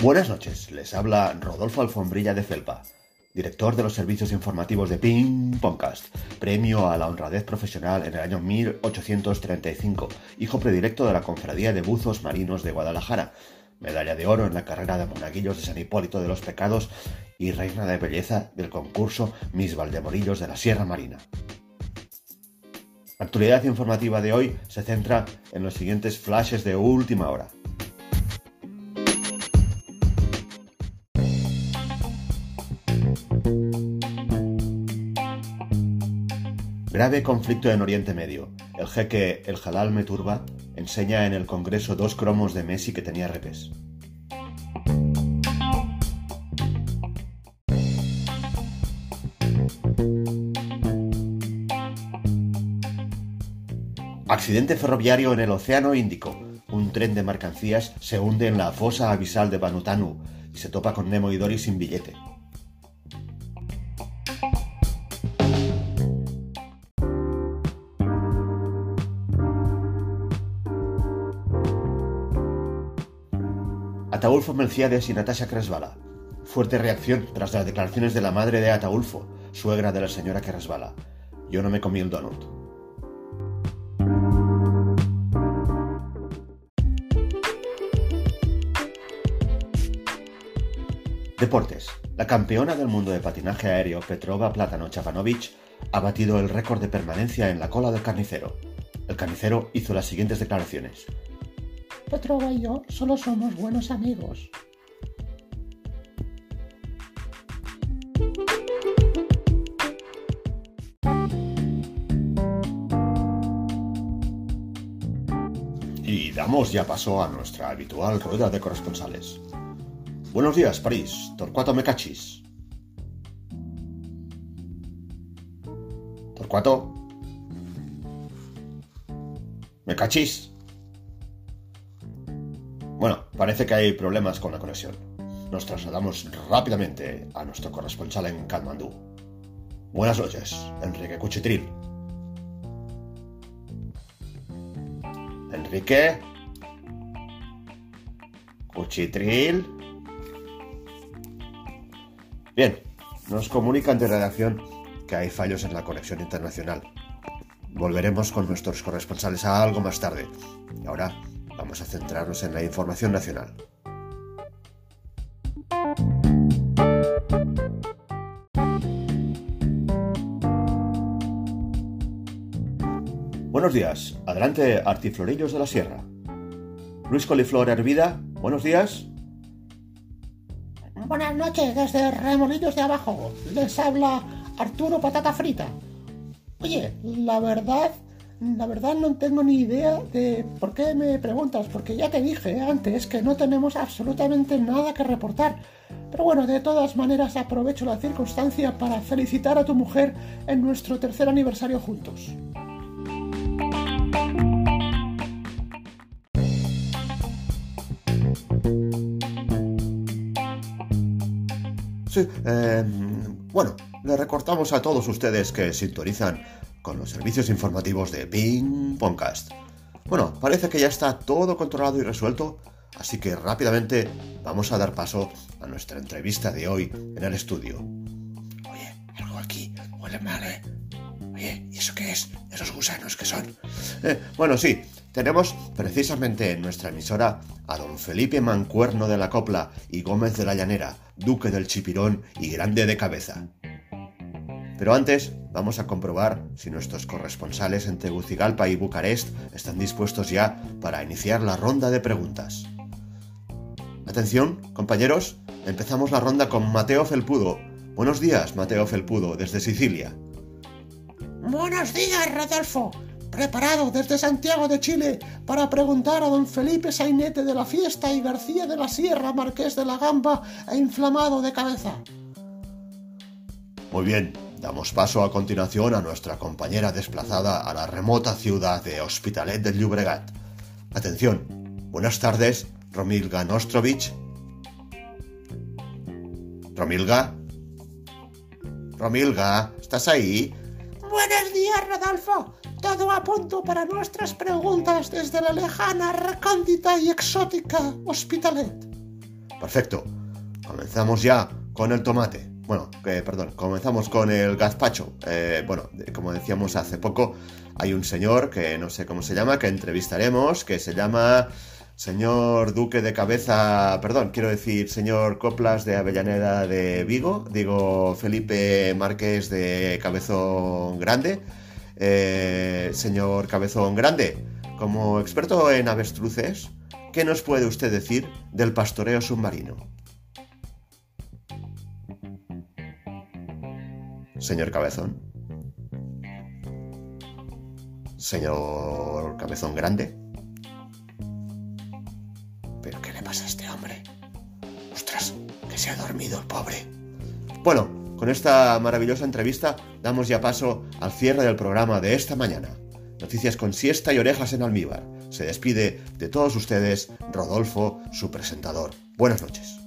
Buenas noches, les habla Rodolfo Alfombrilla de Felpa, director de los servicios informativos de Ping Pongcast, premio a la honradez profesional en el año 1835, hijo predilecto de la Confradía de Buzos Marinos de Guadalajara, medalla de oro en la carrera de monaguillos de San Hipólito de los Pecados y reina de belleza del concurso Miss Valdemorillos de la Sierra Marina. La actualidad informativa de hoy se centra en los siguientes flashes de última hora. Grave conflicto en Oriente Medio. El jeque El Jalal Meturba enseña en el Congreso dos cromos de Messi que tenía repes. Accidente ferroviario en el Océano Índico. Un tren de mercancías se hunde en la fosa abisal de Banutanu y se topa con Nemo y Dory sin billete. Ataulfo Melciades y Natasha Cresvala. Fuerte reacción tras las declaraciones de la madre de Ataulfo, suegra de la señora que. Yo no me comí el donut. Deportes. La campeona del mundo de patinaje aéreo Petrova Platano Chapanovic ha batido el récord de permanencia en la cola del carnicero. El carnicero hizo las siguientes declaraciones. Petrova y yo solo somos buenos amigos. Y damos ya paso a nuestra habitual rueda de corresponsales. Buenos días, París. Torcuato me cachis. Torcuato. ¿Me cachis? Bueno, parece que hay problemas con la conexión. Nos trasladamos rápidamente a nuestro corresponsal en Katmandú. Buenas noches, Enrique Cuchitril. Enrique. Cuchitril. Bien, nos comunican de redacción que hay fallos en la conexión internacional. Volveremos con nuestros corresponsales algo más tarde. Y ahora vamos a centrarnos en la información nacional. Buenos días, adelante Artiflorillos de la Sierra. Luis Coliflor Hervida, buenos días. Buenas noches desde Remolillos de Abajo. Les habla Arturo Patata Frita. Oye, la verdad, la verdad no tengo ni idea de por qué me preguntas, porque ya te dije antes que no tenemos absolutamente nada que reportar. Pero bueno, de todas maneras aprovecho la circunstancia para felicitar a tu mujer en nuestro tercer aniversario juntos. Sí, eh, bueno, le recortamos a todos ustedes que sintonizan con los servicios informativos de Ping Pongcast. Bueno, parece que ya está todo controlado y resuelto, así que rápidamente vamos a dar paso a nuestra entrevista de hoy en el estudio. Oye, algo aquí huele mal, ¿eh? Oye, ¿y eso qué es? ¿Esos gusanos que son? Eh, bueno, sí, tenemos precisamente en nuestra emisora a don Felipe Mancuerno de la Copla y Gómez de la Llanera, duque del Chipirón y grande de cabeza. Pero antes vamos a comprobar si nuestros corresponsales en Tegucigalpa y Bucarest están dispuestos ya para iniciar la ronda de preguntas. Atención, compañeros, empezamos la ronda con Mateo Felpudo. Buenos días, Mateo Felpudo, desde Sicilia. Buenos días, Rodolfo. Preparado desde Santiago de Chile para preguntar a don Felipe Sainete de la Fiesta y García de la Sierra, Marqués de la Gamba e inflamado de cabeza. Muy bien, damos paso a continuación a nuestra compañera desplazada a la remota ciudad de Hospitalet del Llobregat. Atención, buenas tardes, Romilga Nostrovich. Romilga. Romilga, ¿estás ahí? Buenos días, Rodolfo. Todo a punto para nuestras preguntas desde la lejana, recóndita y exótica Hospitalet. Perfecto. Comenzamos ya con el tomate. Bueno, perdón, comenzamos con el gazpacho. Eh, bueno, como decíamos hace poco, hay un señor que no sé cómo se llama, que entrevistaremos, que se llama señor Duque de Cabeza, perdón, quiero decir señor Coplas de Avellaneda de Vigo, digo Felipe Márquez de Cabezón Grande. Eh, señor Cabezón Grande, como experto en avestruces, ¿qué nos puede usted decir del pastoreo submarino? Señor Cabezón. Señor Cabezón Grande. ¿Pero qué le pasa a este hombre? Ostras, que se ha dormido el pobre. Bueno, con esta maravillosa entrevista damos ya paso al cierre del programa de esta mañana. Noticias con siesta y orejas en almíbar. Se despide de todos ustedes Rodolfo, su presentador. Buenas noches.